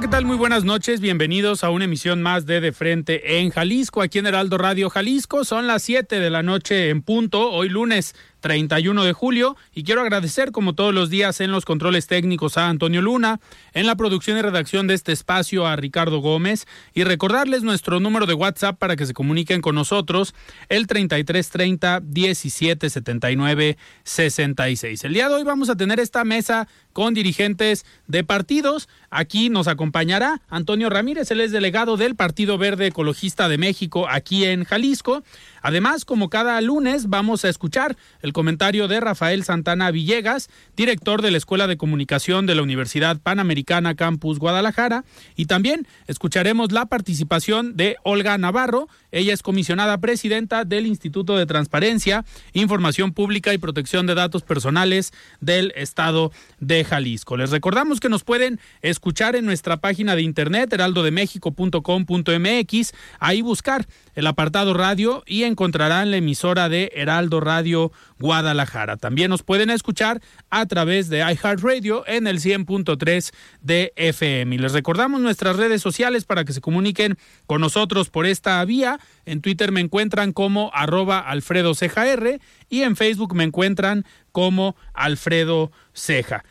¿Qué tal? Muy buenas noches. Bienvenidos a una emisión más de De Frente en Jalisco, aquí en Heraldo Radio Jalisco. Son las 7 de la noche en punto, hoy lunes 31 de julio y quiero agradecer como todos los días en los controles técnicos a Antonio Luna, en la producción y redacción de este espacio a Ricardo Gómez y recordarles nuestro número de WhatsApp para que se comuniquen con nosotros el 3330 1779 66. El día de hoy vamos a tener esta mesa con dirigentes de partidos. Aquí nos acompañará Antonio Ramírez, él es delegado del Partido Verde Ecologista de México aquí en Jalisco. Además, como cada lunes, vamos a escuchar el comentario de Rafael Santana Villegas, director de la Escuela de Comunicación de la Universidad Panamericana Campus Guadalajara, y también escucharemos la participación de Olga Navarro, ella es comisionada presidenta del Instituto de Transparencia, Información Pública y Protección de Datos Personales del Estado de Jalisco. Les recordamos que nos pueden escuchar en nuestra página de internet heraldodemexico.com.mx, ahí buscar el apartado radio y encontrarán la emisora de Heraldo Radio Guadalajara. También nos pueden escuchar a través de iHeartRadio en el 100.3 de FM. Y les recordamos nuestras redes sociales para que se comuniquen con nosotros por esta vía. En Twitter me encuentran como arroba Alfredo Ceja R y en Facebook me encuentran como Alfredo Ceja.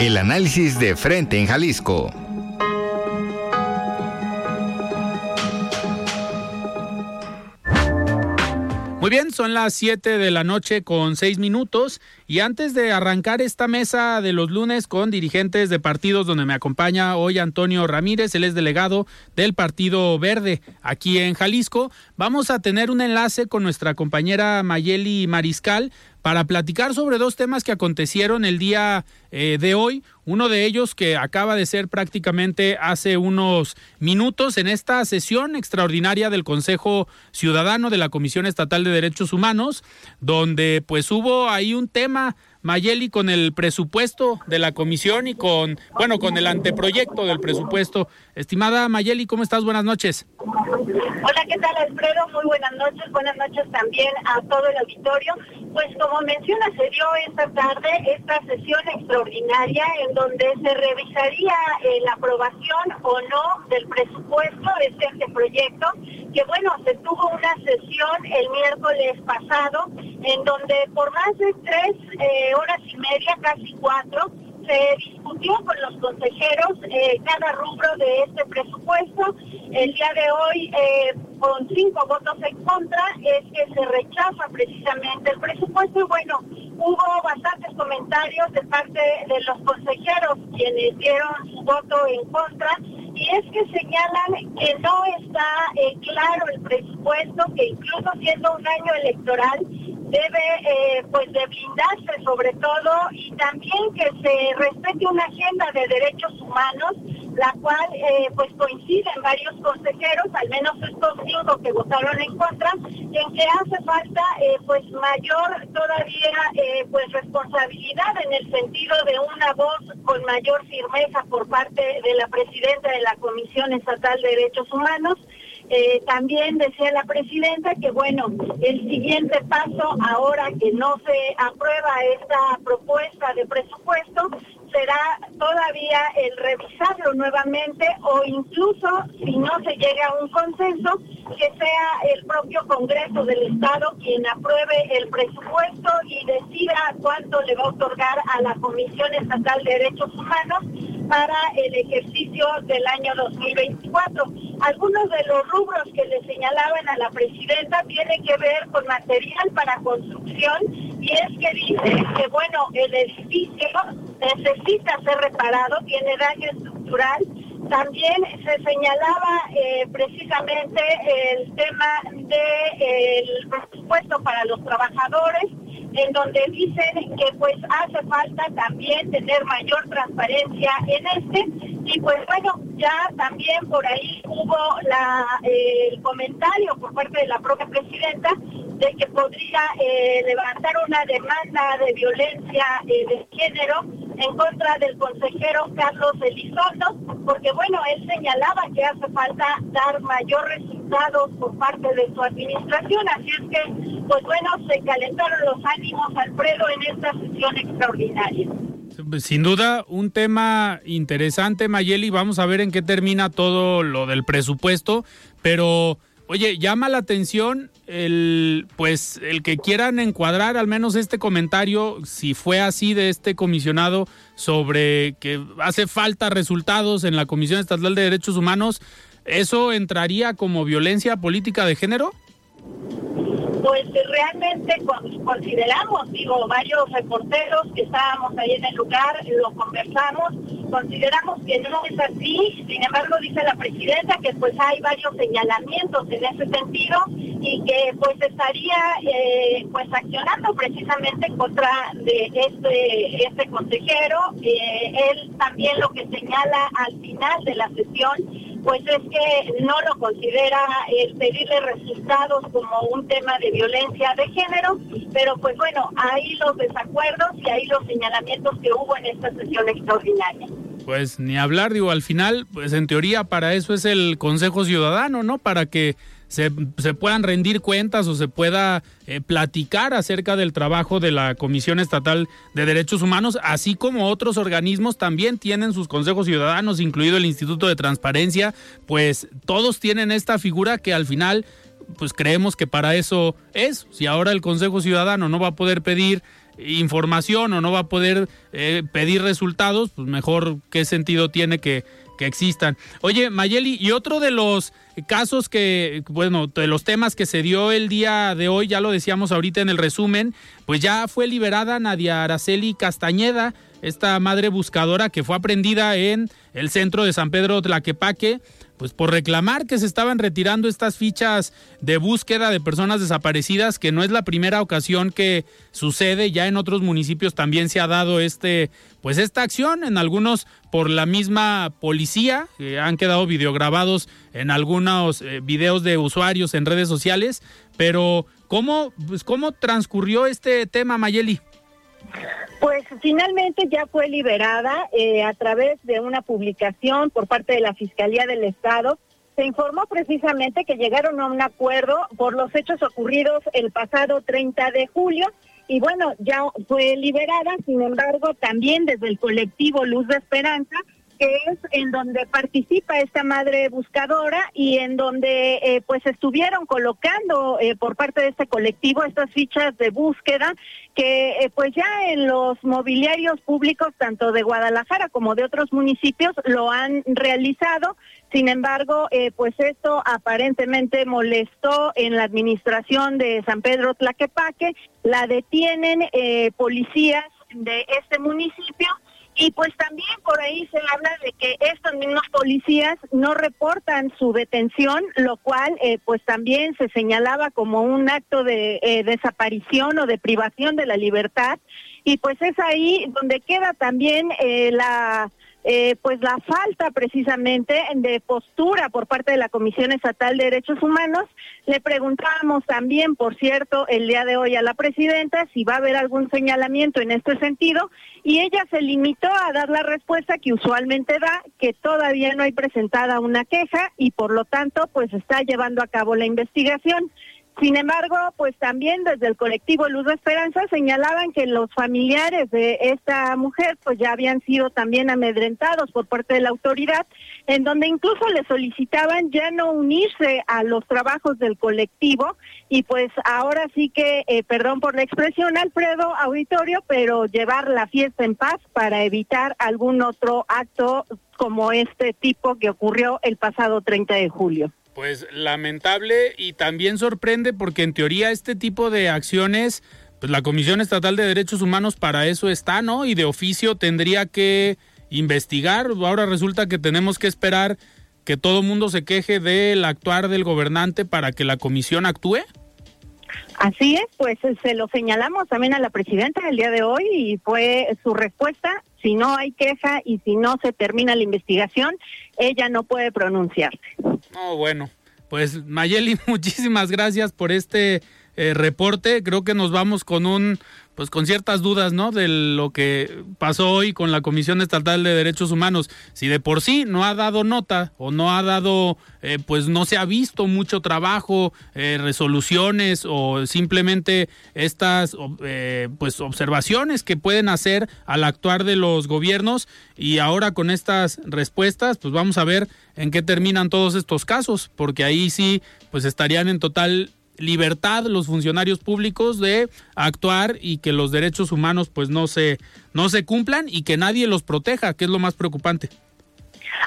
El análisis de frente en Jalisco. Muy bien, son las 7 de la noche con 6 minutos. Y antes de arrancar esta mesa de los lunes con dirigentes de partidos donde me acompaña hoy Antonio Ramírez, él es delegado del Partido Verde aquí en Jalisco, vamos a tener un enlace con nuestra compañera Mayeli Mariscal para platicar sobre dos temas que acontecieron el día eh, de hoy. Uno de ellos que acaba de ser prácticamente hace unos minutos en esta sesión extraordinaria del Consejo Ciudadano de la Comisión Estatal de Derechos Humanos, donde pues hubo ahí un tema Mayeli con el presupuesto de la comisión y con, bueno, con el anteproyecto del presupuesto. Estimada Mayeli, ¿cómo estás? Buenas noches. Hola, ¿qué tal Alfredo? Muy buenas noches. Buenas noches también a todo el auditorio. Pues como menciona, se dio esta tarde esta sesión extraordinaria en donde se revisaría eh, la aprobación o no del presupuesto de este anteproyecto, que bueno, se tuvo una sesión el miércoles pasado en donde por más de tres eh, horas y media, casi cuatro, se discutió con los consejeros eh, cada rubro de este presupuesto. El día de hoy, eh, con cinco votos en contra, es que se rechaza precisamente el presupuesto. Y bueno, hubo bastantes comentarios de parte de los consejeros quienes dieron su voto en contra. Y es que señalan que no está claro el presupuesto, que incluso siendo un año electoral, debe eh, pues de blindarse sobre todo y también que se respete una agenda de derechos humanos la cual eh, pues coinciden varios consejeros, al menos estos cinco que votaron en contra, en que hace falta eh, pues mayor todavía pues responsabilidad en el sentido de una voz con mayor firmeza por parte de la presidenta de la Comisión Estatal de Derechos Humanos. Eh, también decía la presidenta que, bueno, el siguiente paso, ahora que no se aprueba esta propuesta de presupuesto, será todavía el revisarlo nuevamente o incluso, si no se llega a un consenso, que sea el propio Congreso del Estado quien apruebe el presupuesto y decida cuánto le va a otorgar a la Comisión Estatal de Derechos Humanos para el ejercicio del año 2024. Algunos de los rubros que le señalaban a la presidenta tienen que ver con material para construcción y es que dice que, bueno, el edificio necesita ser reparado, tiene daño estructural. También se señalaba eh, precisamente el tema del presupuesto para los trabajadores en donde dicen que pues hace falta también tener mayor transparencia en este y pues bueno ya también por ahí hubo la, el comentario por parte de la propia presidenta de que podría eh, levantar una demanda de violencia eh, de género en contra del consejero Carlos Elizondo, porque bueno, él señalaba que hace falta dar mayor resultados por parte de su administración, así es que, pues bueno, se calentaron los ánimos, Alfredo, en esta sesión extraordinaria. Sin duda, un tema interesante, Mayeli. Vamos a ver en qué termina todo lo del presupuesto, pero Oye, llama la atención el pues el que quieran encuadrar al menos este comentario, si fue así de este comisionado sobre que hace falta resultados en la Comisión Estatal de Derechos Humanos, ¿eso entraría como violencia política de género? Pues realmente consideramos, digo, varios reporteros que estábamos ahí en el lugar, lo conversamos, consideramos que no es así, sin embargo dice la presidenta que pues hay varios señalamientos en ese sentido y que pues estaría eh, pues accionando precisamente contra de este, este consejero, eh, él también lo que señala al final de la sesión pues es que no lo considera el pedirle resultados como un tema de violencia de género, pero pues bueno, ahí los desacuerdos y ahí los señalamientos que hubo en esta sesión extraordinaria. Pues ni hablar, digo, al final, pues en teoría para eso es el Consejo Ciudadano, ¿no? Para que se, puedan rendir cuentas o se pueda eh, platicar acerca del trabajo de la Comisión Estatal de Derechos Humanos, así como otros organismos también tienen sus consejos ciudadanos, incluido el Instituto de Transparencia, pues todos tienen esta figura que al final pues creemos que para eso es. Si ahora el Consejo Ciudadano no va a poder pedir información o no va a poder eh, pedir resultados, pues mejor qué sentido tiene que, que existan. Oye, Mayeli, y otro de los casos que, bueno, de los temas que se dio el día de hoy, ya lo decíamos ahorita en el resumen, pues ya fue liberada Nadia Araceli Castañeda, esta madre buscadora que fue aprendida en el centro de San Pedro Tlaquepaque pues por reclamar que se estaban retirando estas fichas de búsqueda de personas desaparecidas, que no es la primera ocasión que sucede, ya en otros municipios también se ha dado este, pues esta acción, en algunos por la misma policía, han quedado videograbados en algunos eh, videos de usuarios en redes sociales, pero ¿cómo, pues, cómo transcurrió este tema, Mayeli? Pues finalmente ya fue liberada eh, a través de una publicación por parte de la Fiscalía del Estado. Se informó precisamente que llegaron a un acuerdo por los hechos ocurridos el pasado 30 de julio y bueno, ya fue liberada, sin embargo, también desde el colectivo Luz de Esperanza que es en donde participa esta madre buscadora y en donde eh, pues estuvieron colocando eh, por parte de este colectivo estas fichas de búsqueda que eh, pues ya en los mobiliarios públicos tanto de Guadalajara como de otros municipios lo han realizado. Sin embargo, pues esto aparentemente molestó en la administración de San Pedro Tlaquepaque, la detienen policías de este municipio y pues también por ahí se habla de que estos mismos policías no reportan su detención, lo cual eh, pues también se señalaba como un acto de eh, desaparición o de privación de la libertad. Y pues es ahí donde queda también eh, la eh, pues la falta precisamente de postura por parte de la Comisión Estatal de Derechos Humanos. Le preguntábamos también, por cierto, el día de hoy a la presidenta si va a haber algún señalamiento en este sentido y ella se limitó a dar la respuesta que usualmente da, que todavía no hay presentada una queja y por lo tanto pues está llevando a cabo la investigación. Sin embargo, pues también desde el colectivo Luz de Esperanza señalaban que los familiares de esta mujer pues ya habían sido también amedrentados por parte de la autoridad, en donde incluso le solicitaban ya no unirse a los trabajos del colectivo y pues ahora sí que, eh, perdón por la expresión, Alfredo Auditorio, pero llevar la fiesta en paz para evitar algún otro acto como este tipo que ocurrió el pasado 30 de julio. Pues lamentable y también sorprende porque en teoría este tipo de acciones, pues la Comisión Estatal de Derechos Humanos para eso está, ¿no? Y de oficio tendría que investigar. Ahora resulta que tenemos que esperar que todo mundo se queje del actuar del gobernante para que la comisión actúe. Así es, pues se lo señalamos también a la presidenta el día de hoy y fue su respuesta, si no hay queja y si no se termina la investigación, ella no puede pronunciarse. No, bueno, pues Mayeli, muchísimas gracias por este eh, reporte. Creo que nos vamos con un pues con ciertas dudas, ¿no? De lo que pasó hoy con la Comisión Estatal de Derechos Humanos. Si de por sí no ha dado nota o no ha dado, eh, pues no se ha visto mucho trabajo, eh, resoluciones o simplemente estas, eh, pues observaciones que pueden hacer al actuar de los gobiernos y ahora con estas respuestas, pues vamos a ver en qué terminan todos estos casos, porque ahí sí, pues estarían en total libertad los funcionarios públicos de actuar y que los derechos humanos pues no se no se cumplan y que nadie los proteja, que es lo más preocupante.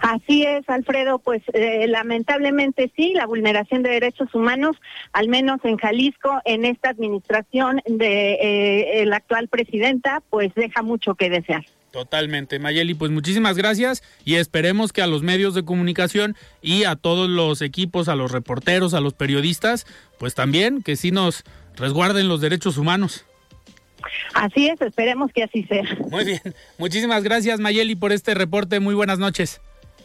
Así es, Alfredo, pues eh, lamentablemente sí, la vulneración de derechos humanos, al menos en Jalisco, en esta administración de eh, la actual presidenta, pues deja mucho que desear. Totalmente, Mayeli, pues muchísimas gracias y esperemos que a los medios de comunicación y a todos los equipos, a los reporteros, a los periodistas, pues también que sí nos resguarden los derechos humanos. Así es, esperemos que así sea. Muy bien, muchísimas gracias Mayeli por este reporte, muy buenas noches.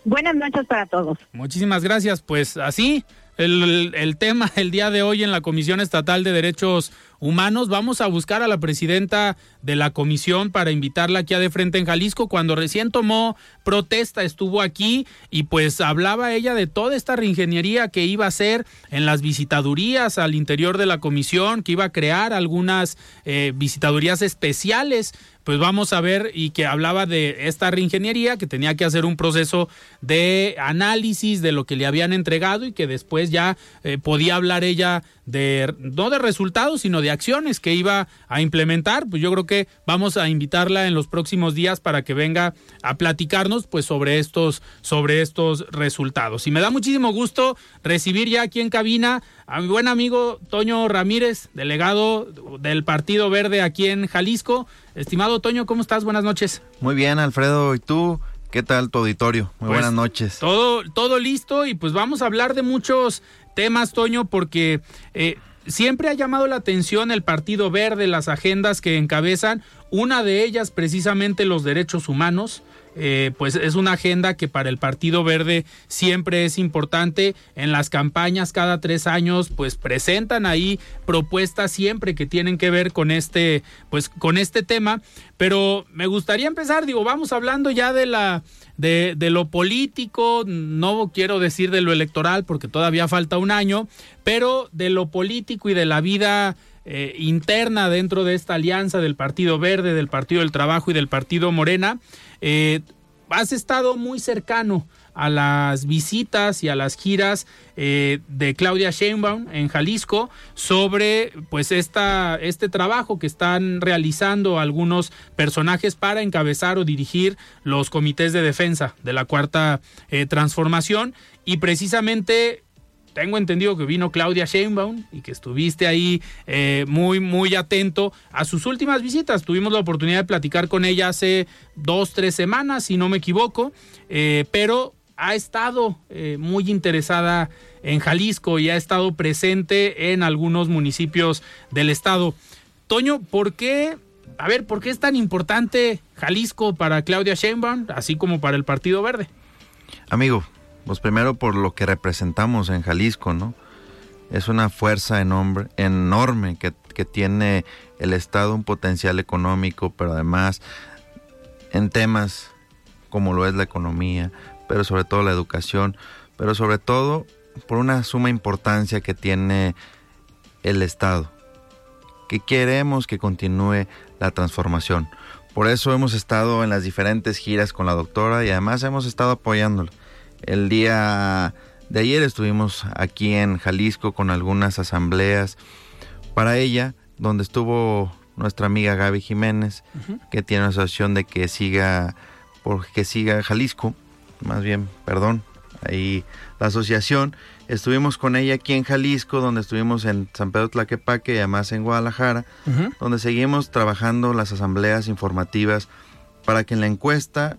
Buenas noches para todos. Muchísimas gracias, pues así el, el, tema el día de hoy en la Comisión Estatal de Derechos Humanos. Vamos a buscar a la presidenta de la comisión para invitarla aquí a de frente en Jalisco. Cuando recién tomó protesta estuvo aquí y pues hablaba ella de toda esta reingeniería que iba a hacer en las visitadurías al interior de la comisión, que iba a crear algunas eh, visitadurías especiales pues vamos a ver y que hablaba de esta reingeniería que tenía que hacer un proceso de análisis de lo que le habían entregado y que después ya eh, podía hablar ella de no de resultados sino de acciones que iba a implementar. Pues yo creo que vamos a invitarla en los próximos días para que venga a platicarnos pues sobre estos sobre estos resultados. Y me da muchísimo gusto recibir ya aquí en cabina a mi buen amigo Toño Ramírez delegado del Partido Verde aquí en Jalisco estimado Toño cómo estás buenas noches muy bien Alfredo y tú ¿Qué tal tu auditorio? Muy pues, buenas noches. Todo, todo listo y pues vamos a hablar de muchos temas, Toño, porque eh, siempre ha llamado la atención el Partido Verde, las agendas que encabezan, una de ellas precisamente los derechos humanos. Eh, pues es una agenda que para el Partido Verde siempre es importante. En las campañas cada tres años, pues presentan ahí propuestas siempre que tienen que ver con este, pues con este tema. Pero me gustaría empezar, digo, vamos hablando ya de la de, de, lo político, no quiero decir de lo electoral porque todavía falta un año, pero de lo político y de la vida eh, interna dentro de esta alianza del Partido Verde, del Partido del Trabajo y del Partido Morena. Eh, has estado muy cercano a las visitas y a las giras eh, de Claudia Sheinbaum en Jalisco sobre pues esta, este trabajo que están realizando algunos personajes para encabezar o dirigir los comités de defensa de la cuarta eh, transformación. Y precisamente tengo entendido que vino Claudia Sheinbaum y que estuviste ahí eh, muy, muy atento a sus últimas visitas. Tuvimos la oportunidad de platicar con ella hace dos, tres semanas, si no me equivoco, eh, pero ha estado eh, muy interesada en Jalisco y ha estado presente en algunos municipios del estado. Toño, ¿por qué, a ver, por qué es tan importante Jalisco para Claudia Sheinbaum, así como para el Partido Verde? Amigo, pues primero por lo que representamos en Jalisco, ¿no? Es una fuerza enorme, que, que tiene el Estado, un potencial económico, pero además en temas como lo es la economía, pero sobre todo la educación, pero sobre todo por una suma importancia que tiene el Estado, que queremos que continúe la transformación. Por eso hemos estado en las diferentes giras con la doctora y además hemos estado apoyándola. El día de ayer estuvimos aquí en Jalisco con algunas asambleas para ella, donde estuvo nuestra amiga Gaby Jiménez, que tiene una asociación de que siga, por que siga Jalisco, más bien, perdón, ahí la asociación. Estuvimos con ella aquí en Jalisco, donde estuvimos en San Pedro Tlaquepaque y además en Guadalajara, donde seguimos trabajando las asambleas informativas para que en la encuesta,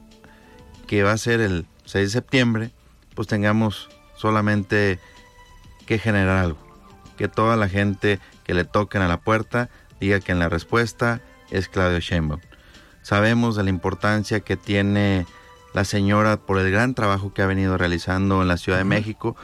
que va a ser el 6 de septiembre, pues tengamos solamente que generar algo. Que toda la gente que le toquen a la puerta diga que en la respuesta es Claudio Sheinbaum. Sabemos de la importancia que tiene la señora por el gran trabajo que ha venido realizando en la Ciudad de México,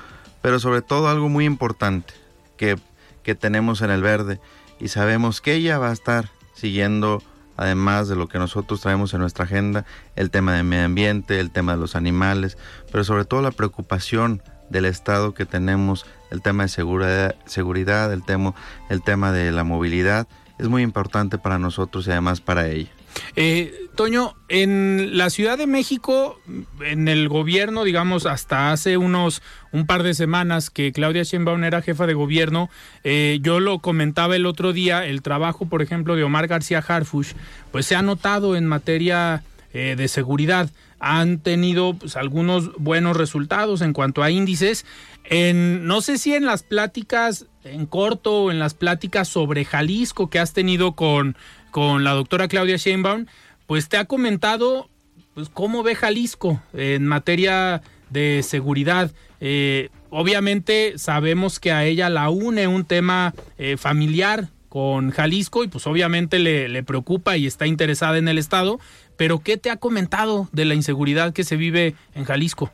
pero sobre todo algo muy importante que, que tenemos en el verde y sabemos que ella va a estar siguiendo, además de lo que nosotros traemos en nuestra agenda, el tema del medio ambiente, el tema de los animales, pero sobre todo la preocupación del Estado que tenemos, el tema de seguridad, seguridad el, tema, el tema de la movilidad, es muy importante para nosotros y además para ella. Eh, Toño, en la Ciudad de México, en el gobierno, digamos, hasta hace unos un par de semanas que Claudia Sheinbaum era jefa de gobierno, eh, yo lo comentaba el otro día, el trabajo, por ejemplo, de Omar García Harfush, pues se ha notado en materia eh, de seguridad. Han tenido pues, algunos buenos resultados en cuanto a índices. En, no sé si en las pláticas en corto o en las pláticas sobre Jalisco que has tenido con con la doctora Claudia Sheinbaum, pues te ha comentado pues, cómo ve Jalisco en materia de seguridad. Eh, obviamente sabemos que a ella la une un tema eh, familiar con Jalisco y pues obviamente le, le, preocupa y está interesada en el Estado, pero ¿qué te ha comentado de la inseguridad que se vive en Jalisco?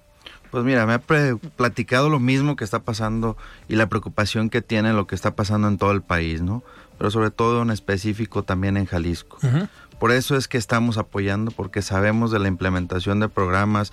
Pues mira, me ha platicado lo mismo que está pasando y la preocupación que tiene lo que está pasando en todo el país, ¿no? Pero sobre todo en específico también en Jalisco. Por eso es que estamos apoyando, porque sabemos de la implementación de programas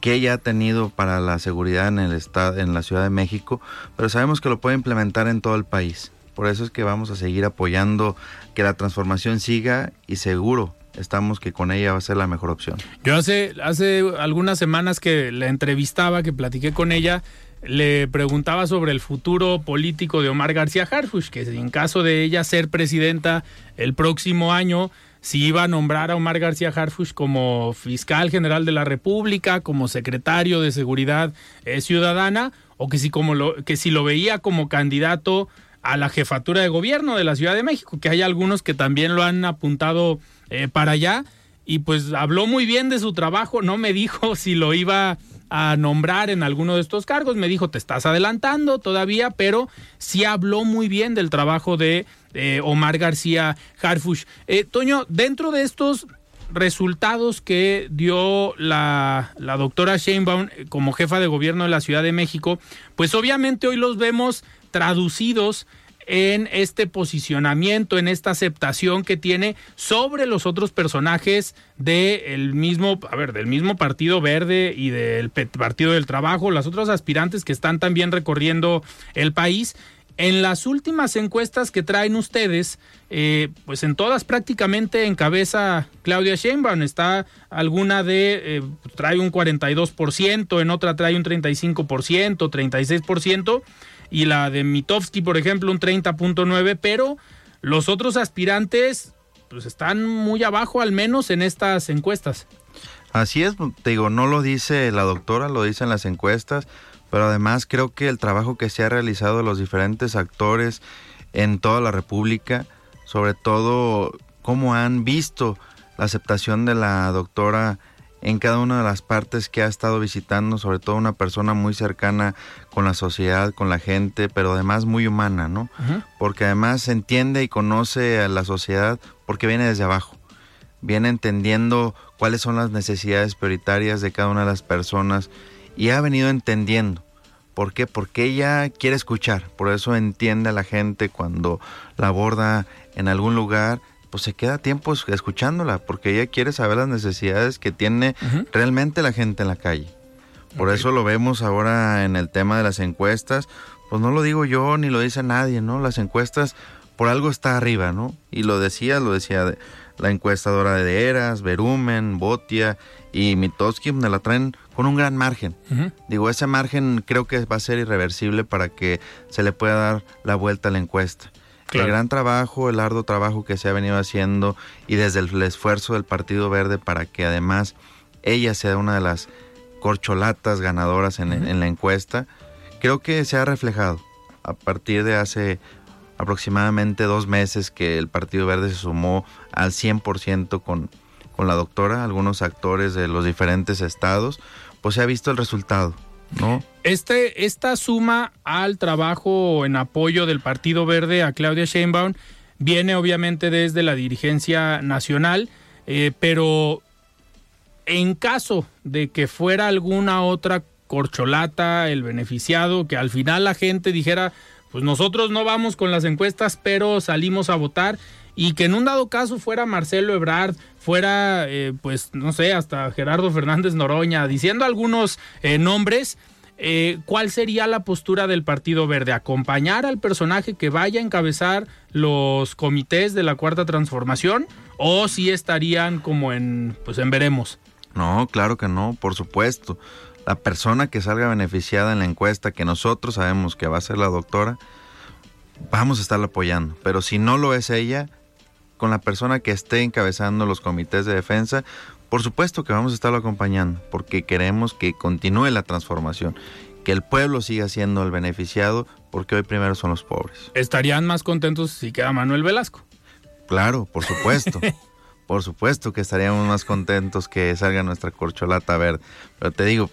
que ella ha tenido para la seguridad en el estado, en la Ciudad de México, pero sabemos que lo puede implementar en todo el país. Por eso es que vamos a seguir apoyando que la transformación siga y seguro estamos que con ella va a ser la mejor opción. Yo hace, hace algunas semanas que la entrevistaba, que platiqué con ella, le preguntaba sobre el futuro político de Omar García Harfush, que en caso de ella ser presidenta el próximo año, si iba a nombrar a Omar García Harfush como fiscal general de la República, como secretario de Seguridad eh, Ciudadana, o que si, como lo, que si lo veía como candidato a la jefatura de gobierno de la Ciudad de México, que hay algunos que también lo han apuntado eh, para allá. Y pues habló muy bien de su trabajo, no me dijo si lo iba a nombrar en alguno de estos cargos, me dijo te estás adelantando todavía, pero sí habló muy bien del trabajo de Omar García Harfush. Eh, Toño, dentro de estos resultados que dio la, la doctora Sheinbaum eh, como jefa de gobierno de la Ciudad de México, pues obviamente hoy los vemos traducidos en este posicionamiento, en esta aceptación que tiene sobre los otros personajes del mismo, a ver, del mismo Partido Verde y del Partido del Trabajo, las otras aspirantes que están también recorriendo el país. En las últimas encuestas que traen ustedes, eh, pues en todas prácticamente encabeza Claudia Sheinbaum. Está alguna de, eh, trae un 42%, en otra trae un 35%, 36% y la de Mitofsky, por ejemplo, un 30.9, pero los otros aspirantes pues están muy abajo al menos en estas encuestas. Así es, te digo, no lo dice la doctora, lo dicen las encuestas, pero además creo que el trabajo que se ha realizado de los diferentes actores en toda la República, sobre todo cómo han visto la aceptación de la doctora en cada una de las partes que ha estado visitando, sobre todo una persona muy cercana con la sociedad, con la gente, pero además muy humana, ¿no? Porque además entiende y conoce a la sociedad porque viene desde abajo. Viene entendiendo cuáles son las necesidades prioritarias de cada una de las personas y ha venido entendiendo. ¿Por qué? Porque ella quiere escuchar, por eso entiende a la gente cuando la aborda en algún lugar, pues se queda tiempo escuchándola, porque ella quiere saber las necesidades que tiene realmente la gente en la calle. Por eso lo vemos ahora en el tema de las encuestas, pues no lo digo yo ni lo dice nadie, ¿no? Las encuestas por algo está arriba, ¿no? Y lo decía, lo decía la encuestadora de Eras, Verumen, Botia y Mitoski, me la traen con un gran margen. Digo, ese margen creo que va a ser irreversible para que se le pueda dar la vuelta a la encuesta. El gran trabajo, el arduo trabajo que se ha venido haciendo y desde el, esfuerzo del Partido Verde para que además ella sea una de las corcholatas ganadoras en, en la encuesta, creo que se ha reflejado a partir de hace aproximadamente dos meses que el Partido Verde se sumó al 100% con, con la doctora, algunos actores de los diferentes estados, pues se ha visto el resultado, ¿no? Este, esta suma al trabajo en apoyo del Partido Verde a Claudia Sheinbaum viene obviamente desde la dirigencia nacional, eh, pero en caso de que fuera alguna otra corcholata el beneficiado, que al final la gente dijera, pues nosotros no vamos con las encuestas, pero salimos a votar y que en un dado caso fuera Marcelo Ebrard, fuera, eh, pues no sé, hasta Gerardo Fernández Noroña, diciendo algunos eh, nombres, eh, ¿cuál sería la postura del Partido Verde? ¿Acompañar al personaje que vaya a encabezar los comités de la Cuarta Transformación? ¿O si estarían como en, pues en veremos? No, claro que no, por supuesto la persona que salga beneficiada en la encuesta, que nosotros sabemos que va a ser la doctora, vamos a estarla apoyando. Pero si no lo es ella, con la persona que esté encabezando los comités de defensa, por supuesto que vamos a estarlo acompañando, porque queremos que continúe la transformación, que el pueblo siga siendo el beneficiado, porque hoy primero son los pobres. ¿Estarían más contentos si queda Manuel Velasco? Claro, por supuesto. por supuesto que estaríamos más contentos que salga nuestra corcholata verde. Pero te digo,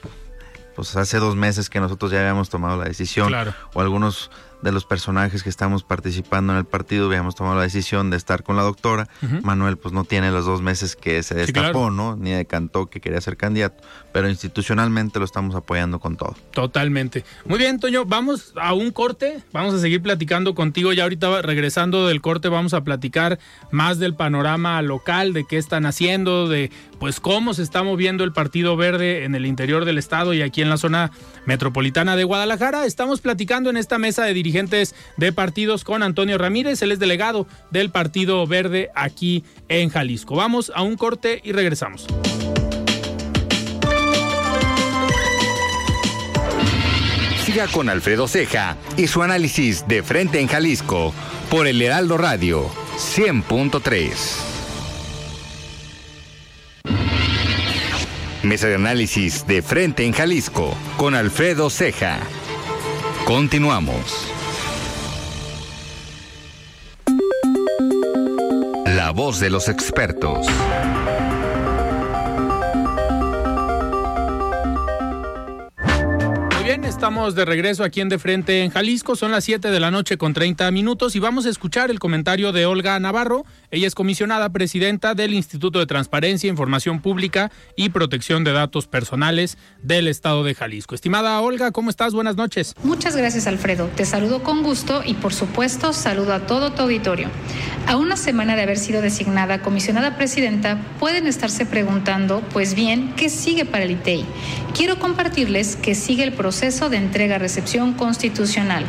pues hace dos meses que nosotros ya habíamos tomado la decisión, o algunos de los personajes que estamos participando en el partido habíamos tomado la decisión de estar con la doctora. Manuel pues no tiene los dos meses que se destapó, ¿no? Ni decantó que quería ser candidato, pero institucionalmente lo estamos apoyando con todo. Totalmente. Muy bien, Toño, vamos a un corte, vamos a seguir platicando contigo ya ahorita regresando del corte vamos a platicar más del panorama local, de qué están haciendo, de pues cómo se está moviendo el Partido Verde en el interior del estado y aquí en la zona metropolitana de Guadalajara. Estamos platicando en esta mesa de dirigentes de partidos con Antonio Ramírez, él es delegado del Partido Verde aquí en Jalisco. Vamos a un corte y regresamos. Siga con Alfredo Ceja y su análisis de frente en Jalisco por el Heraldo Radio 100.3. Mesa de análisis de frente en Jalisco con Alfredo Ceja. Continuamos. La voz de los expertos. Estamos de regreso aquí en De Frente en Jalisco. Son las 7 de la noche con 30 minutos y vamos a escuchar el comentario de Olga Navarro. Ella es comisionada presidenta del Instituto de Transparencia, Información Pública y Protección de Datos Personales del Estado de Jalisco. Estimada Olga, ¿cómo estás? Buenas noches. Muchas gracias, Alfredo. Te saludo con gusto y, por supuesto, saludo a todo tu auditorio. A una semana de haber sido designada comisionada presidenta, pueden estarse preguntando, pues bien, ¿qué sigue para el ITEI? Quiero compartirles que sigue el proceso de entrega-recepción constitucional.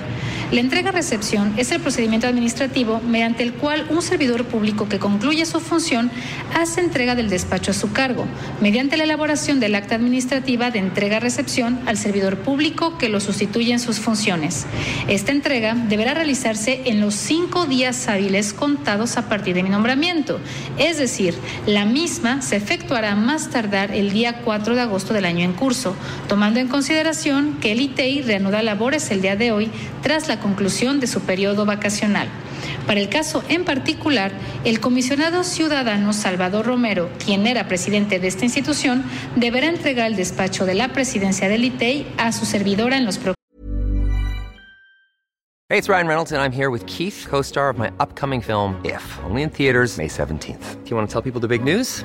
La entrega-recepción es el procedimiento administrativo mediante el cual un servidor público que concluye su función hace entrega del despacho a su cargo, mediante la elaboración del acta administrativa de entrega-recepción al servidor público que lo sustituye en sus funciones. Esta entrega deberá realizarse en los cinco días hábiles contados a partir de mi nombramiento, es decir, la misma se efectuará más tardar el día 4 de agosto del año en curso, tomando en consideración que el ITEI reanuda labores el día de hoy tras la conclusión de su periodo vacacional. Para el caso en particular, el comisionado ciudadano Salvador Romero, quien era presidente de esta institución, deberá entregar el despacho de la presidencia del ITEI a su servidora en los próximos Hey, it's Ryan Reynolds, and I'm here with Keith, co star of my upcoming film, If, only in theaters, May 17th. Do you want to tell people the big news?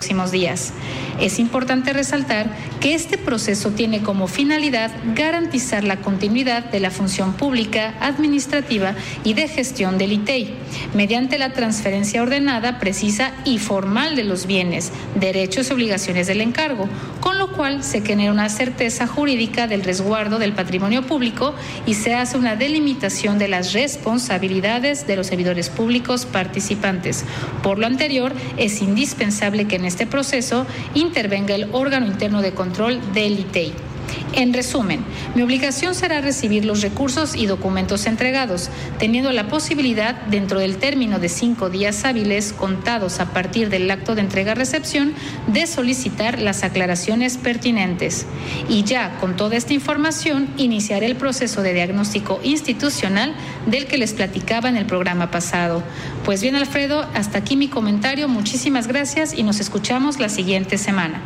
Próximos días. Es importante resaltar que este proceso tiene como finalidad garantizar la continuidad de la función pública, administrativa y de gestión del ITEI, mediante la transferencia ordenada, precisa y formal de los bienes, derechos y obligaciones del encargo, con lo cual se genera una certeza jurídica del resguardo del patrimonio público y se hace una delimitación de las responsabilidades de los servidores públicos participantes. Por lo anterior, es indispensable que en este proceso intervenga el órgano interno de control del ITEI. En resumen, mi obligación será recibir los recursos y documentos entregados, teniendo la posibilidad, dentro del término de cinco días hábiles contados a partir del acto de entrega-recepción, de solicitar las aclaraciones pertinentes. Y ya con toda esta información, iniciaré el proceso de diagnóstico institucional del que les platicaba en el programa pasado. Pues bien, Alfredo, hasta aquí mi comentario. Muchísimas gracias y nos escuchamos la siguiente semana.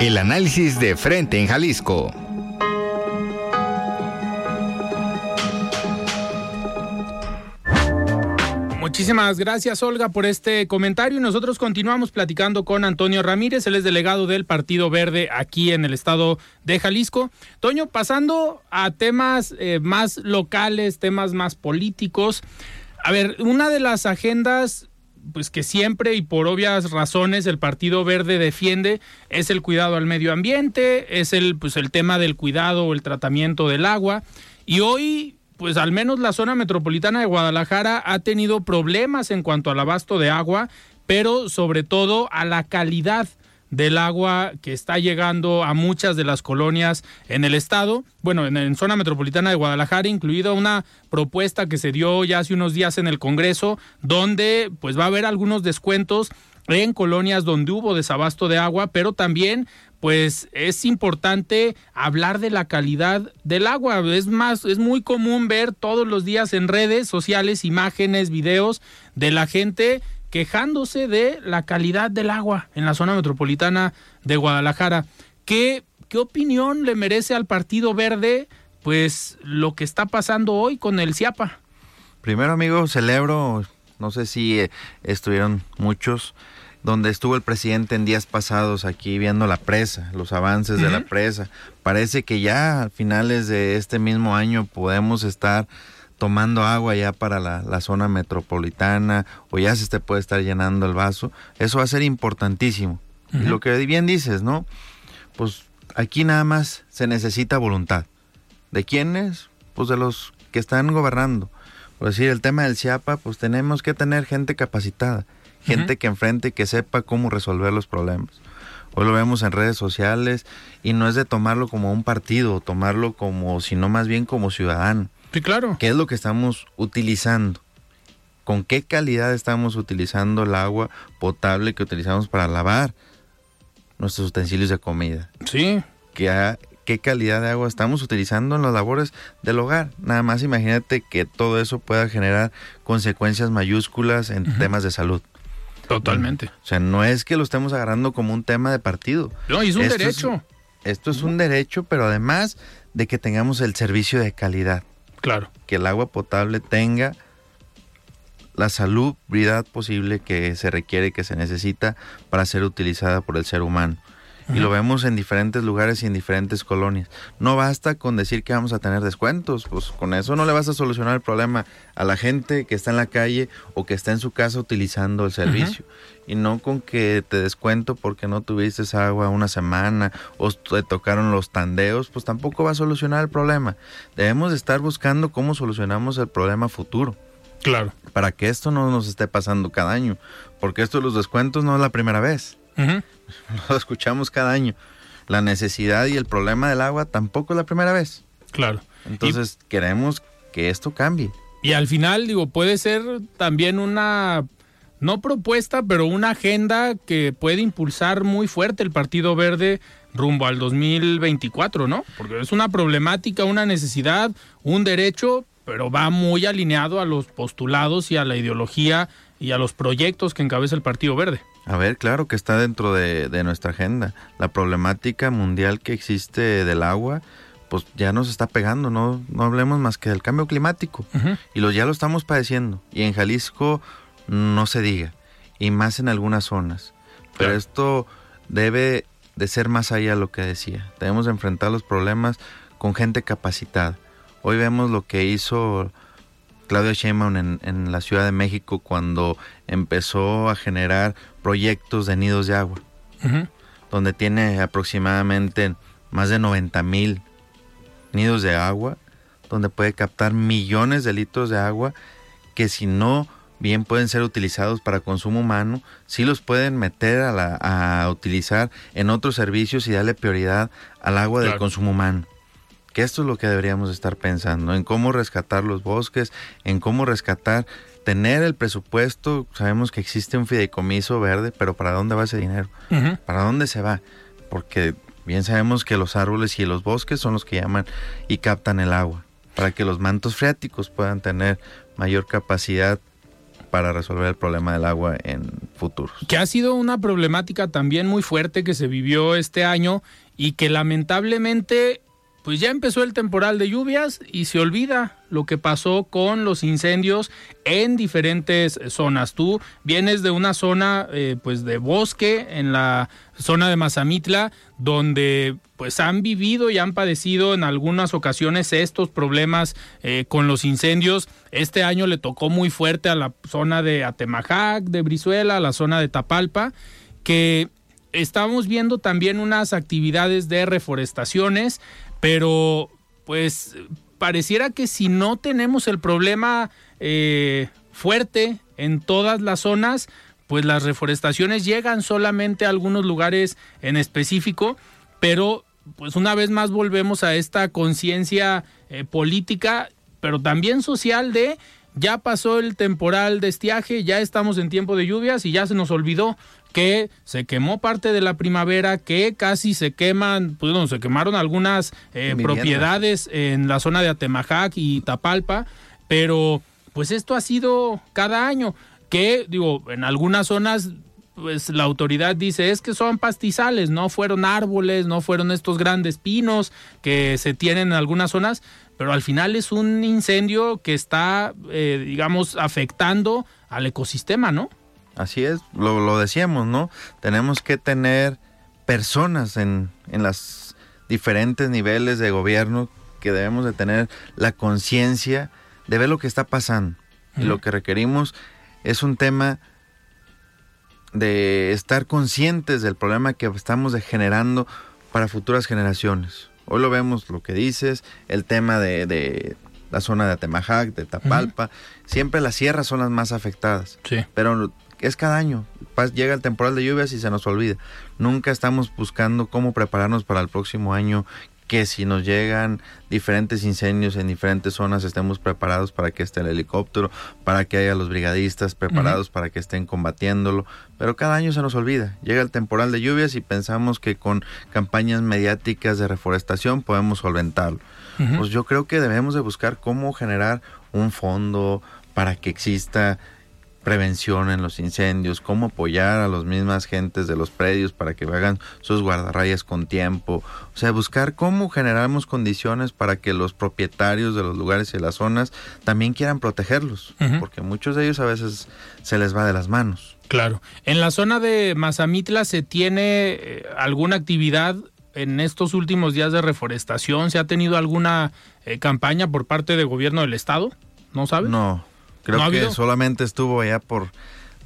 El análisis de frente en Jalisco. Muchísimas gracias, Olga, por este comentario. Y nosotros continuamos platicando con Antonio Ramírez, él es delegado del Partido Verde aquí en el estado de Jalisco. Toño, pasando a temas eh, más locales, temas más políticos. A ver, una de las agendas pues que siempre y por obvias razones el Partido Verde defiende es el cuidado al medio ambiente, es el pues el tema del cuidado o el tratamiento del agua. Y hoy pues al menos la zona metropolitana de Guadalajara ha tenido problemas en cuanto al abasto de agua, pero sobre todo a la calidad del agua que está llegando a muchas de las colonias en el estado, bueno, en, zona metropolitana de Guadalajara, incluida una propuesta que se dio ya hace unos días en el Congreso, donde pues va a haber algunos descuentos en colonias donde hubo desabasto de agua, pero también pues es importante hablar de la calidad del agua. Es más, es muy común ver todos los días en redes sociales imágenes, videos de la gente quejándose de la calidad del agua en la zona metropolitana de Guadalajara. ¿Qué, qué opinión le merece al Partido Verde pues lo que está pasando hoy con el CIAPA? Primero, amigo, celebro, no sé si eh, estuvieron muchos, donde estuvo el presidente en días pasados aquí viendo la presa, los avances uh -huh. de la presa. Parece que ya a finales de este mismo año podemos estar tomando agua ya para la, la, zona metropolitana o ya se te puede estar llenando el vaso. Eso va a ser importantísimo. Uh -huh. Y lo que bien dices, ¿no? Pues aquí nada más se necesita voluntad. ¿De quiénes? Pues de los que están gobernando. Por decir, el tema del CIAPA, pues tenemos que tener gente capacitada, gente uh -huh. que enfrente y que sepa cómo resolver los problemas. Hoy lo vemos en redes sociales y no es de tomarlo como un partido, tomarlo como, sino más bien como ciudadano. Sí, claro. ¿Qué es lo que estamos utilizando? ¿Con qué calidad estamos utilizando el agua potable que utilizamos para lavar nuestros utensilios de comida? Sí. ¿Qué, qué calidad de agua estamos utilizando en las labores del hogar? Nada más imagínate que todo eso pueda generar consecuencias mayúsculas en uh -huh. temas de salud. Totalmente. O sea, no es que lo estemos agarrando como un tema de partido. No, y es un esto derecho. Es, esto es un derecho, pero además de que tengamos el servicio de calidad. Claro. Que el agua potable tenga la salubridad posible que se requiere, que se necesita para ser utilizada por el ser humano. Y lo vemos en diferentes lugares y en diferentes colonias. No basta con decir que vamos a tener descuentos, pues con eso no le vas a solucionar el problema a la gente que está en la calle o que está en su casa utilizando el servicio. Y no con que te descuento porque no tuviste agua una semana o te tocaron los tandeos, pues tampoco va a solucionar el problema. Debemos estar buscando cómo solucionamos el problema futuro. Claro. Para que esto no nos esté pasando cada año. Porque esto de los descuentos no es la primera vez. Lo escuchamos cada año. La necesidad y el problema del agua tampoco es la primera vez. Claro. Entonces queremos que esto cambie. Y al final, digo, puede ser también una, no propuesta, pero una agenda que puede impulsar muy fuerte el Partido Verde rumbo al 2024, ¿no? Porque es una problemática, una necesidad, un derecho, pero va muy alineado a los postulados y a la ideología y a los proyectos que encabeza el Partido Verde. A ver, claro que está dentro de, nuestra agenda. La problemática mundial que existe del agua, pues ya nos está pegando, no, no hablemos más que del cambio climático. Y lo, ya lo estamos padeciendo. Y en Jalisco no se diga, y más en algunas zonas. Pero esto debe de ser más allá de lo que decía. Debemos enfrentar los problemas con gente capacitada. Hoy vemos lo que hizo Claudia Sheinbaum en, la Ciudad de México cuando empezó a generar proyectos de nidos de agua, donde tiene aproximadamente más de 90 mil nidos de agua, donde puede captar millones de litros de agua que si no bien pueden ser utilizados para consumo humano, sí los pueden meter a, a utilizar en otros servicios y darle prioridad al agua del consumo humano que esto es lo que deberíamos estar pensando, en cómo rescatar los bosques, en cómo rescatar, tener el presupuesto, sabemos que existe un fideicomiso verde, pero ¿para dónde va ese dinero? ¿Para dónde se va? Porque bien sabemos que los árboles y los bosques son los que llaman y captan el agua, para que los mantos freáticos puedan tener mayor capacidad para resolver el problema del agua en futuros. Que ha sido una problemática también muy fuerte que se vivió este año y que lamentablemente pues ya empezó el temporal de lluvias y se olvida lo que pasó con los incendios en diferentes zonas. Tú vienes de una zona eh, pues de bosque en la zona de Mazamitla donde pues han vivido y han padecido en algunas ocasiones estos problemas eh, con los incendios. Este año le tocó muy fuerte a la zona de Atemajac, de Brizuela, a la zona de Tapalpa, que estamos viendo también unas actividades de reforestaciones pero pues pareciera que si no tenemos el problema eh, fuerte en todas las zonas, pues las reforestaciones llegan solamente a algunos lugares en específico, pero pues una vez más volvemos a esta conciencia eh, política, pero también social de ya pasó el temporal de estiaje, ya estamos en tiempo de lluvias y ya se nos olvidó que se quemó parte de la primavera, que casi se queman, pues no, se quemaron algunas eh, propiedades en la zona de Atemajac y Tapalpa, pero pues esto ha sido cada año, que digo, en algunas zonas pues la autoridad dice es que son pastizales, no fueron árboles, no fueron estos grandes pinos que se tienen en algunas zonas, pero al final es un incendio que está, eh, digamos, afectando al ecosistema, ¿no? Así es, lo, decíamos, ¿no? Tenemos que tener personas en, en los diferentes niveles de gobierno que debemos de tener la conciencia de ver lo que está pasando. Y lo que requerimos es un tema de estar conscientes del problema que estamos generando para futuras generaciones. Hoy lo vemos, lo que dices, el tema de, la zona de Atemajac, de Tapalpa. Siempre las sierras son las más afectadas. Sí. Pero es cada año. Llega el temporal de lluvias y se nos olvida. Nunca estamos buscando cómo prepararnos para el próximo año, que si nos llegan diferentes incendios en diferentes zonas estemos preparados para que esté el helicóptero, para que haya los brigadistas preparados para que estén combatiéndolo, pero cada año se nos olvida. Llega el temporal de lluvias y pensamos que con campañas mediáticas de reforestación podemos solventarlo. Pues yo creo que debemos de buscar cómo generar un fondo para que exista prevención en los incendios, cómo apoyar a las mismas gentes de los predios para que hagan sus guardarrayas con tiempo, o sea, buscar cómo generamos condiciones para que los propietarios de los lugares y las zonas también quieran protegerlos, porque muchos de ellos a veces se les va de las manos. Claro. En la zona de Mazamitla se tiene eh, alguna actividad en estos últimos días de reforestación? ¿Se ha tenido alguna eh, campaña por parte del gobierno del estado? ¿No sabe? No, creo que solamente estuvo allá por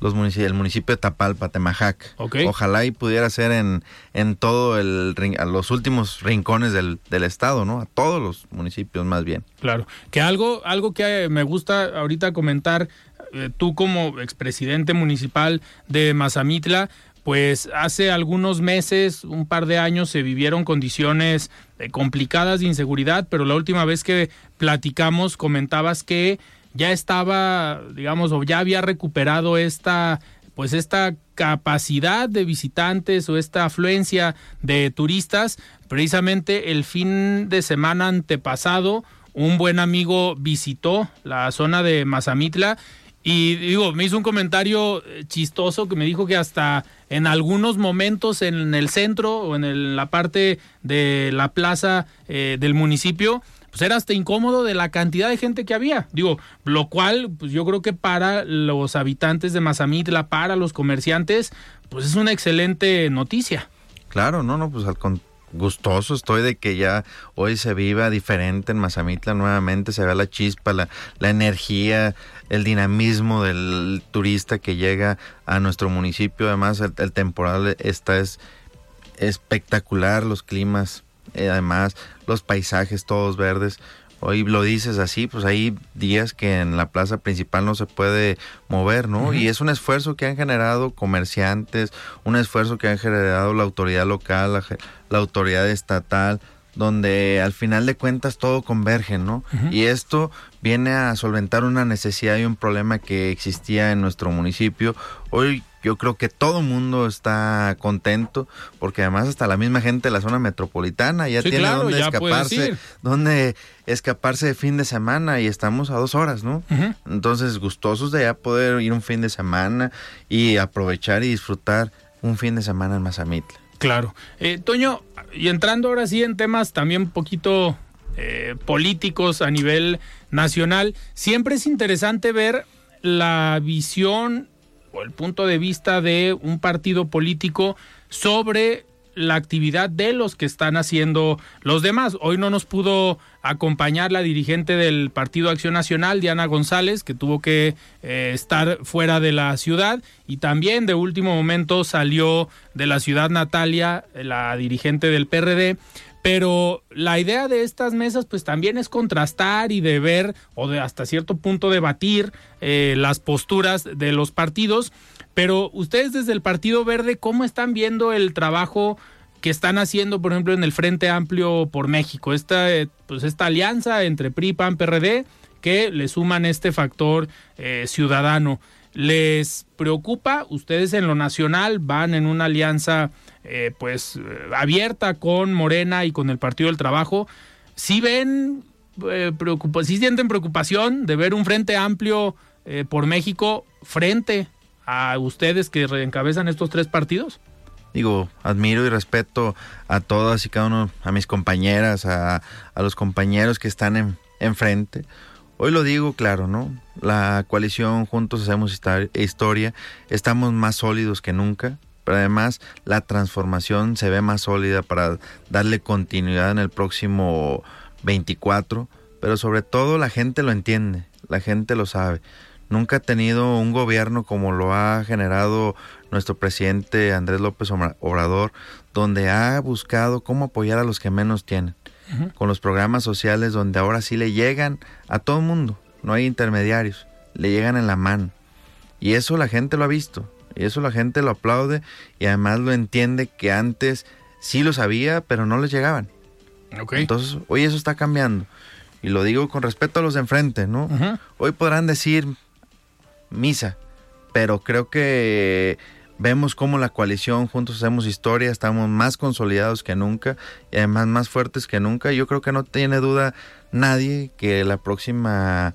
los municipios, el municipio de Tapalpa, Temajac. Ojalá y pudiera ser en, en todo el a los últimos rincones del, del, estado, ¿no? A todos los municipios más bien. Claro. Que algo, algo que me gusta ahorita comentar, eh, tú como expresidente municipal de Mazamitla, pues hace algunos meses, un par de años, se vivieron condiciones eh, complicadas de inseguridad, pero la última vez que platicamos comentabas que ya estaba, digamos, o ya había recuperado esta, pues esta capacidad de visitantes o esta afluencia de turistas. Precisamente el fin de semana antepasado, un buen amigo visitó la zona de Mazamitla y digo, me hizo un comentario eh, chistoso que me dijo que hasta en algunos momentos en el centro o en la parte de la plaza eh, del municipio, pues era hasta incómodo de la cantidad de gente que había. Digo, lo cual, pues yo creo que para los habitantes de Mazamitla, para los comerciantes, pues es una excelente noticia. Claro, no, no, pues al gustoso estoy de que ya hoy se viva diferente en Mazamitla nuevamente, se vea la chispa, la, la energía, el dinamismo del turista que llega a nuestro municipio. Además, el, temporal está es espectacular, los climas, eh, además, los paisajes todos verdes hoy lo dices así, pues hay días que en la plaza principal no se puede mover, ¿no? Y es un esfuerzo que han generado comerciantes, un esfuerzo que han generado la autoridad local, la, autoridad estatal, donde al final de cuentas todo converge, ¿no? Y esto viene a solventar una necesidad y un problema que existía en nuestro municipio. Hoy yo creo que todo el mundo está contento porque además hasta la misma gente de la zona metropolitana ya tiene donde escaparse, donde escaparse de fin de semana y estamos a dos horas, ¿no? Entonces gustosos de ya poder ir un fin de semana y aprovechar y disfrutar un fin de semana en Mazamitla. Claro. Eh, Toño, y entrando ahora sí en temas también un poquito eh, políticos a nivel nacional, siempre es interesante ver la visión o el punto de vista de un partido político sobre la actividad de los que están haciendo los demás. Hoy no nos pudo acompañar la dirigente del Partido Acción Nacional, Diana González, que tuvo que eh, estar fuera de la ciudad, y también de último momento salió de la ciudad Natalia, la dirigente del PRD, pero la idea de estas mesas pues también es contrastar y de ver o de hasta cierto punto debatir eh, las posturas de los partidos. Pero ustedes desde el Partido Verde, ¿cómo están viendo el trabajo que están haciendo, por ejemplo, en el Frente Amplio por México? Esta, eh, pues esta alianza entre PRI, PAN, PRD, que le suman este factor eh, ciudadano. ¿Les preocupa? Ustedes en lo nacional van en una alianza eh, pues eh, abierta con Morena y con el Partido del Trabajo, si ven, eh, si sienten preocupación de ver un frente amplio por México frente a ustedes que encabezan estos tres partidos? Digo, admiro y respeto a todas y cada uno, a mis compañeras, a, a los compañeros que están en, enfrente. Hoy lo digo claro, ¿no? La coalición Juntos Hacemos Historia, estamos más sólidos que nunca pero además la transformación se ve más sólida para darle continuidad en el próximo 24, pero sobre todo la gente lo entiende, la gente lo sabe. Nunca ha tenido un gobierno como lo ha generado nuestro presidente Andrés López Obrador, donde ha buscado cómo apoyar a los que menos tienen, con los programas sociales donde ahora sí le llegan a todo el mundo, no hay intermediarios, le llegan en la mano. Y eso la gente lo ha visto, y eso la gente lo aplaude y además lo entiende que antes sí lo sabía, pero no les llegaban. Entonces, hoy eso está cambiando. Y lo digo con respeto a los de enfrente, ¿no? Hoy podrán decir misa, pero creo que vemos cómo la coalición Juntos Hacemos Historia estamos más consolidados que nunca y además más fuertes que nunca. Yo creo que no tiene duda nadie que la próxima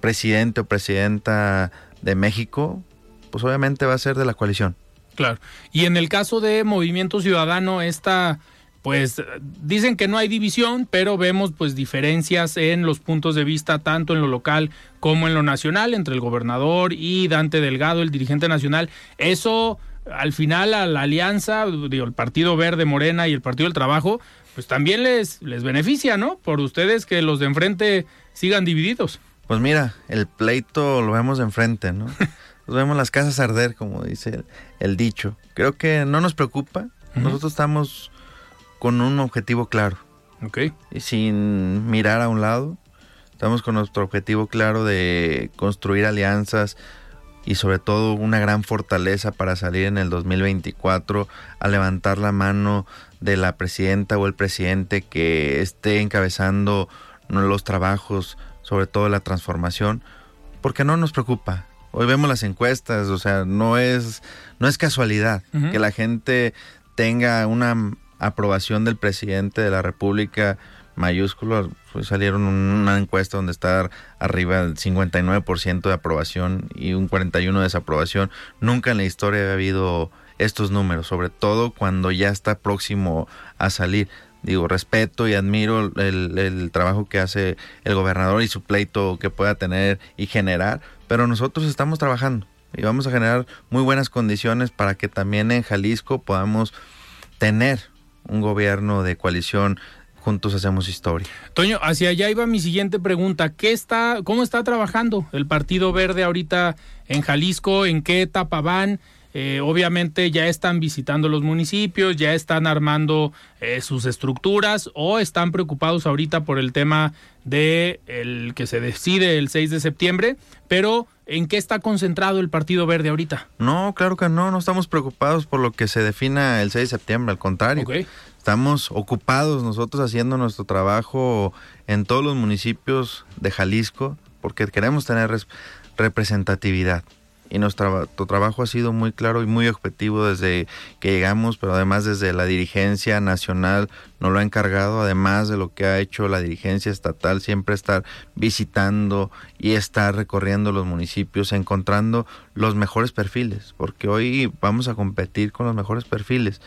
presidente o presidenta de México, pues obviamente va a ser de la coalición. Claro. Y en el caso de Movimiento Ciudadano, esta, pues dicen que no hay división, pero vemos pues diferencias en los puntos de vista tanto en lo local como en lo nacional entre el gobernador y Dante Delgado, el dirigente nacional. Eso al final a la alianza, digo, el Partido Verde Morena y el Partido del Trabajo, pues también les, les beneficia, ¿no? Por ustedes que los de enfrente sigan divididos. Pues mira, el pleito lo vemos de enfrente, ¿no? Nos vemos las casas arder, como dice el, dicho. Creo que no nos preocupa. Nosotros estamos con un objetivo claro. Ok. Y sin mirar a un lado. Estamos con nuestro objetivo claro de construir alianzas y sobre todo una gran fortaleza para salir en el 2024 a levantar la mano de la presidenta o el presidente que esté encabezando los trabajos, sobre todo la transformación, porque no nos preocupa. Hoy vemos las encuestas, o sea, no es, no es casualidad que la gente tenga una aprobación del presidente de la República mayúsculo. Pues salieron una encuesta donde está arriba del 59% de aprobación y un 41% de desaprobación. Nunca en la historia había habido estos números, sobre todo cuando ya está próximo a salir. Digo, respeto y admiro el, el trabajo que hace el gobernador y su pleito que pueda tener y generar, pero nosotros estamos trabajando y vamos a generar muy buenas condiciones para que también en Jalisco podamos tener un gobierno de coalición juntos hacemos historia. Toño, hacia allá iba mi siguiente pregunta. ¿Qué está, cómo está trabajando el Partido Verde ahorita en Jalisco? ¿En qué etapa van? Eh, obviamente ya están visitando los municipios, ya están armando eh, sus estructuras o están preocupados ahorita por el tema de el que se decide el 6 de septiembre, pero ¿en qué está concentrado el Partido Verde ahorita? No, claro que no, no estamos preocupados por lo que se defina el 6 de septiembre, al contrario. Estamos ocupados nosotros haciendo nuestro trabajo en todos los municipios de Jalisco porque queremos tener representatividad y nuestro trabajo ha sido muy claro y muy objetivo desde que llegamos, pero además desde la dirigencia nacional nos lo ha encargado, además de lo que ha hecho la dirigencia estatal, siempre estar visitando y estar recorriendo los municipios, encontrando los mejores perfiles, porque hoy vamos a competir con los mejores perfiles.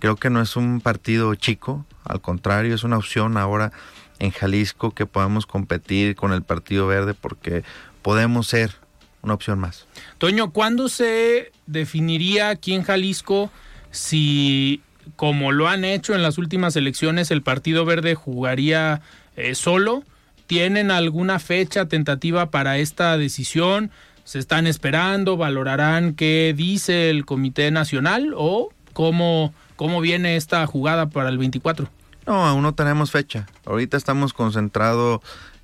Creo que no es un partido chico, al contrario, es una opción ahora en Jalisco que podamos competir con el Partido Verde porque podemos ser una opción más. Toño, ¿cuándo se definiría aquí en Jalisco si, como lo han hecho en las últimas elecciones, el Partido Verde jugaría eh, solo? ¿Tienen alguna fecha tentativa para esta decisión? ¿Se están esperando? ¿Valorarán qué dice el Comité Nacional? ¿O cómo, cómo viene esta jugada para el 24? No, aún no tenemos fecha. Ahorita estamos concentrados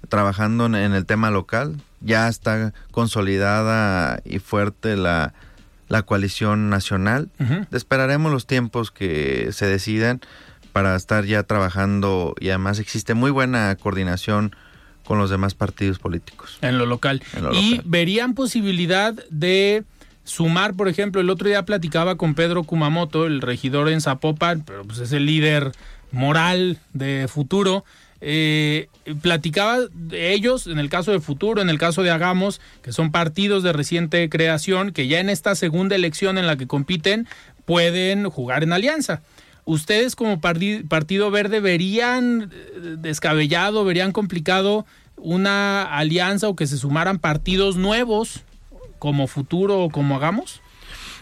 trabajando en, el tema local. Ya está consolidada y fuerte la, coalición nacional. Esperaremos los tiempos que se decidan para estar ya trabajando y además existe muy buena coordinación con los demás partidos políticos. En lo local. y verían posibilidad de sumar, por ejemplo, el otro día platicaba con Pedro Kumamoto, el regidor en Zapopan, pero pues es el líder moral de futuro eh, platicaba de ellos, en el caso de Futuro, en el caso de Hagamos, que son partidos de reciente creación, que ya en esta segunda elección en la que compiten pueden jugar en alianza. ¿Ustedes como Partido Verde verían eh, descabellado, verían complicado una alianza o que se sumaran partidos nuevos como Futuro o como Hagamos?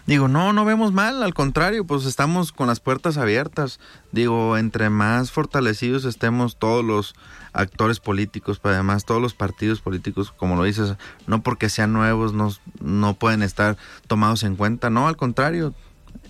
Digo, no, no vemos mal, al contrario, pues estamos con las puertas abiertas. Digo, entre más fortalecidos estemos todos los actores políticos, pero además todos los partidos políticos, como lo dices, no porque sean nuevos, no, no pueden estar tomados en cuenta, no, al contrario,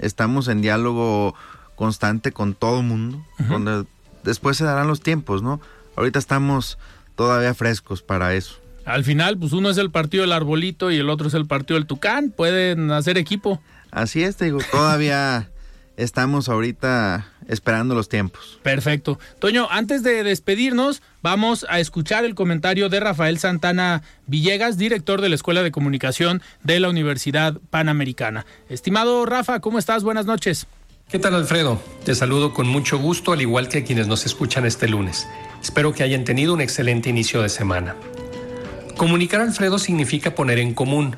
estamos en diálogo constante con todo mundo, donde después se darán los tiempos, ¿no? Ahorita estamos todavía frescos para eso. Al final, pues uno es el partido del arbolito y el otro es el partido del tucán. Pueden hacer equipo. Así es, te digo, todavía estamos ahorita esperando los tiempos. Perfecto. Toño, antes de despedirnos, vamos a escuchar el comentario de Rafael Santana Villegas, director de la Escuela de Comunicación de la Universidad Panamericana. Estimado Rafa, ¿cómo estás? Buenas noches. ¿Qué tal, Alfredo? Te saludo con mucho gusto, al igual que a quienes nos escuchan este lunes. Espero que hayan tenido un excelente inicio de semana. Comunicar, Alfredo, significa poner en común.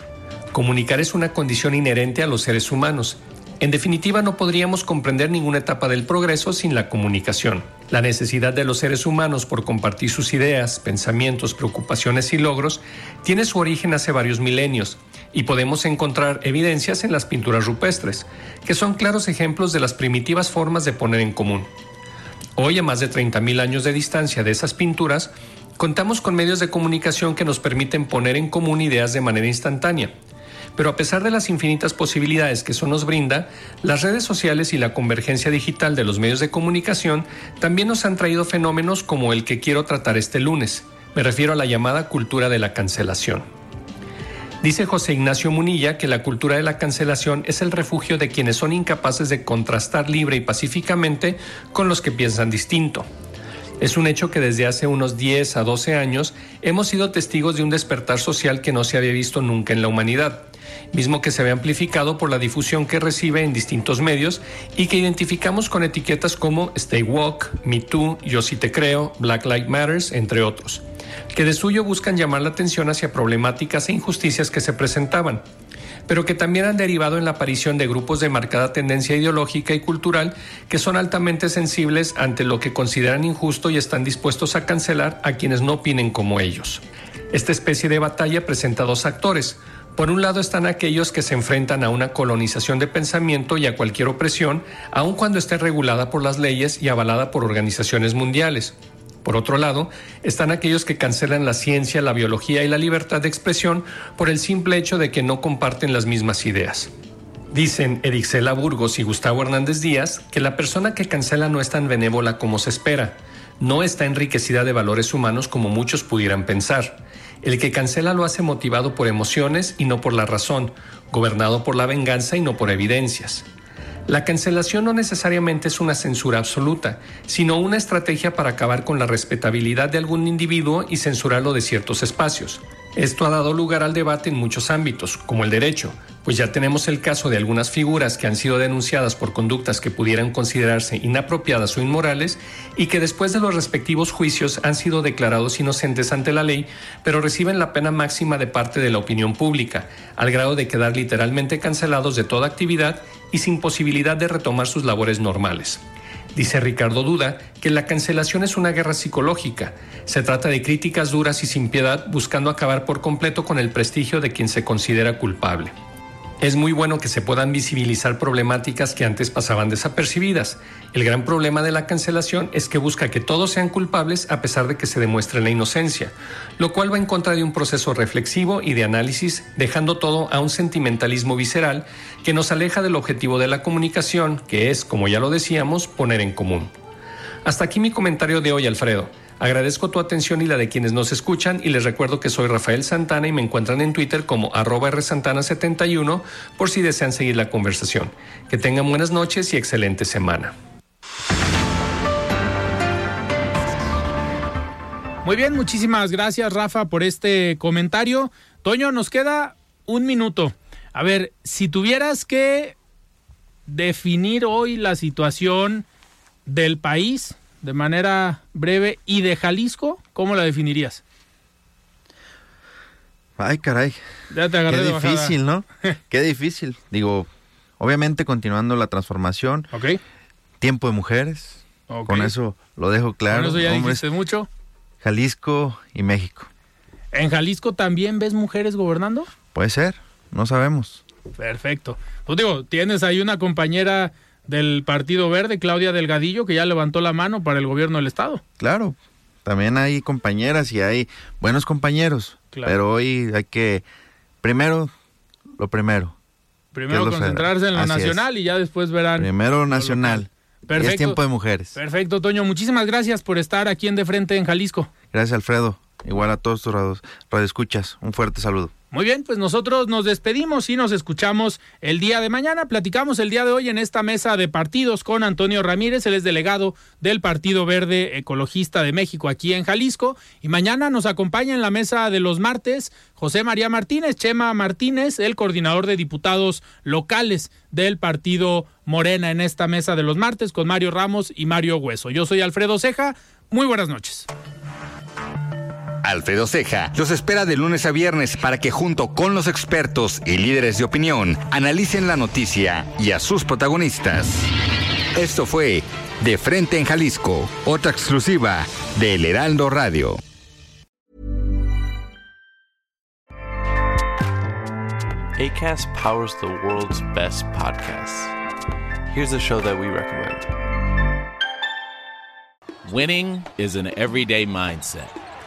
Comunicar es una condición inherente a los seres humanos. En definitiva, no podríamos comprender ninguna etapa del progreso sin la comunicación. La necesidad de los seres humanos por compartir sus ideas, pensamientos, preocupaciones y logros tiene su origen hace varios milenios y podemos encontrar evidencias en las pinturas rupestres, que son claros ejemplos de las primitivas formas de poner en común. Hoy, a más de 30.000 años de distancia de esas pinturas, contamos con medios de comunicación que nos permiten poner en común ideas de manera instantánea, pero a pesar de las infinitas posibilidades que eso nos brinda, las redes sociales y la convergencia digital de los medios de comunicación también nos han traído fenómenos como el que quiero tratar este lunes. Me refiero a la llamada cultura de la cancelación. Dice José Ignacio Munilla que la cultura de la cancelación es el refugio de quienes son incapaces de contrastar libre y pacíficamente con los que piensan distinto. Es un hecho que desde hace unos 10 a 12 años hemos sido testigos de un despertar social que no se había visto nunca en la humanidad mismo que se ve amplificado por la difusión que recibe en distintos medios y que identificamos con etiquetas como Stay Woke, Me Too, Yo sí te creo, Black Lives Matters, entre otros, que de suyo buscan llamar la atención hacia problemáticas e injusticias que se presentaban pero que también han derivado en la aparición de grupos de marcada tendencia ideológica y cultural que son altamente sensibles ante lo que consideran injusto y están dispuestos a cancelar a quienes no opinen como ellos. Esta especie de batalla presenta dos actores, por un lado están aquellos que se enfrentan a una colonización de pensamiento y a cualquier opresión, aun cuando esté regulada por las leyes y avalada por organizaciones mundiales. Por otro lado, están aquellos que cancelan la ciencia, la biología y la libertad de expresión por el simple hecho de que no comparten las mismas ideas. Dicen Erixela Burgos y Gustavo Hernández Díaz que la persona que cancela no es tan benévola como se espera, no está enriquecida de valores humanos como muchos pudieran pensar. El que cancela lo hace motivado por emociones y no por la razón, gobernado por la venganza y no por evidencias. La cancelación no necesariamente es una censura absoluta, sino una estrategia para acabar con la respetabilidad de algún individuo y censurarlo de ciertos espacios. Esto ha dado lugar al debate en muchos ámbitos, como el derecho, pues ya tenemos el caso de algunas figuras que han sido denunciadas por conductas que pudieran considerarse inapropiadas o inmorales y que después de los respectivos juicios han sido declarados inocentes ante la ley, pero reciben la pena máxima de parte de la opinión pública, al grado de quedar literalmente cancelados de toda actividad y sin posibilidad de retomar sus labores normales. Dice Ricardo Duda que la cancelación es una guerra psicológica. Se trata de críticas duras y sin piedad buscando acabar por completo con el prestigio de quien se considera culpable. Es muy bueno que se puedan visibilizar problemáticas que antes pasaban desapercibidas. El gran problema de la cancelación es que busca que todos sean culpables a pesar de que se demuestre la inocencia, lo cual va en contra de un proceso reflexivo y de análisis, dejando todo a un sentimentalismo visceral que nos aleja del objetivo de la comunicación, que es, como ya lo decíamos, poner en común. Hasta aquí mi comentario de hoy, Alfredo. Agradezco tu atención y la de quienes nos escuchan y les recuerdo que soy Rafael Santana y me encuentran en Twitter como arroba rsantana71 por si desean seguir la conversación. Que tengan buenas noches y excelente semana. Muy bien, muchísimas gracias Rafa por este comentario. Toño, nos queda un minuto. A ver, si tuvieras que definir hoy la situación del país, de manera breve y de Jalisco, ¿cómo la definirías? Ay, caray. Ya te agarré Qué difícil, ¿no? Qué difícil. Digo, obviamente continuando la transformación. Ok. Tiempo de mujeres. Ok. Con eso lo dejo claro. Con eso ya Hombres, dijiste mucho. Jalisco y México. ¿En Jalisco también ves mujeres gobernando? Puede ser, no sabemos. Perfecto. Pues digo, tienes ahí una compañera del Partido Verde, Claudia Delgadillo, que ya levantó la mano para el gobierno del Estado. Claro, también hay compañeras y hay buenos compañeros. Claro. Pero hoy hay que, primero, lo primero. Primero concentrarse en lo así es. nacional y ya después verán. Primero nacional. Y Perfecto. es tiempo de mujeres. Perfecto, Toño. Muchísimas gracias por estar aquí en De Frente en Jalisco. Gracias, Alfredo. Igual a todos tus radio- radioescuchas. Un fuerte saludo. Muy bien, pues nosotros nos despedimos y nos escuchamos el día de mañana. Platicamos el día de hoy en esta mesa de partidos con Antonio Ramírez, él es delegado del Partido Verde Ecologista de México aquí en Jalisco. Y mañana nos acompaña en la mesa de los martes José María Martínez, Chema Martínez, el coordinador de diputados locales del Partido Morena en esta mesa de los martes con Mario Ramos y Mario Hueso. Yo soy Alfredo Ceja. Muy buenas noches. Alfredo Ceja, los espera de lunes a viernes para que junto con los expertos y líderes de opinión analicen la noticia y a sus protagonistas. Esto fue De Frente en Jalisco, otra exclusiva de El Heraldo Radio. ACAST powers the world's best podcasts. Here's a show that we recommend. Winning is an everyday mindset,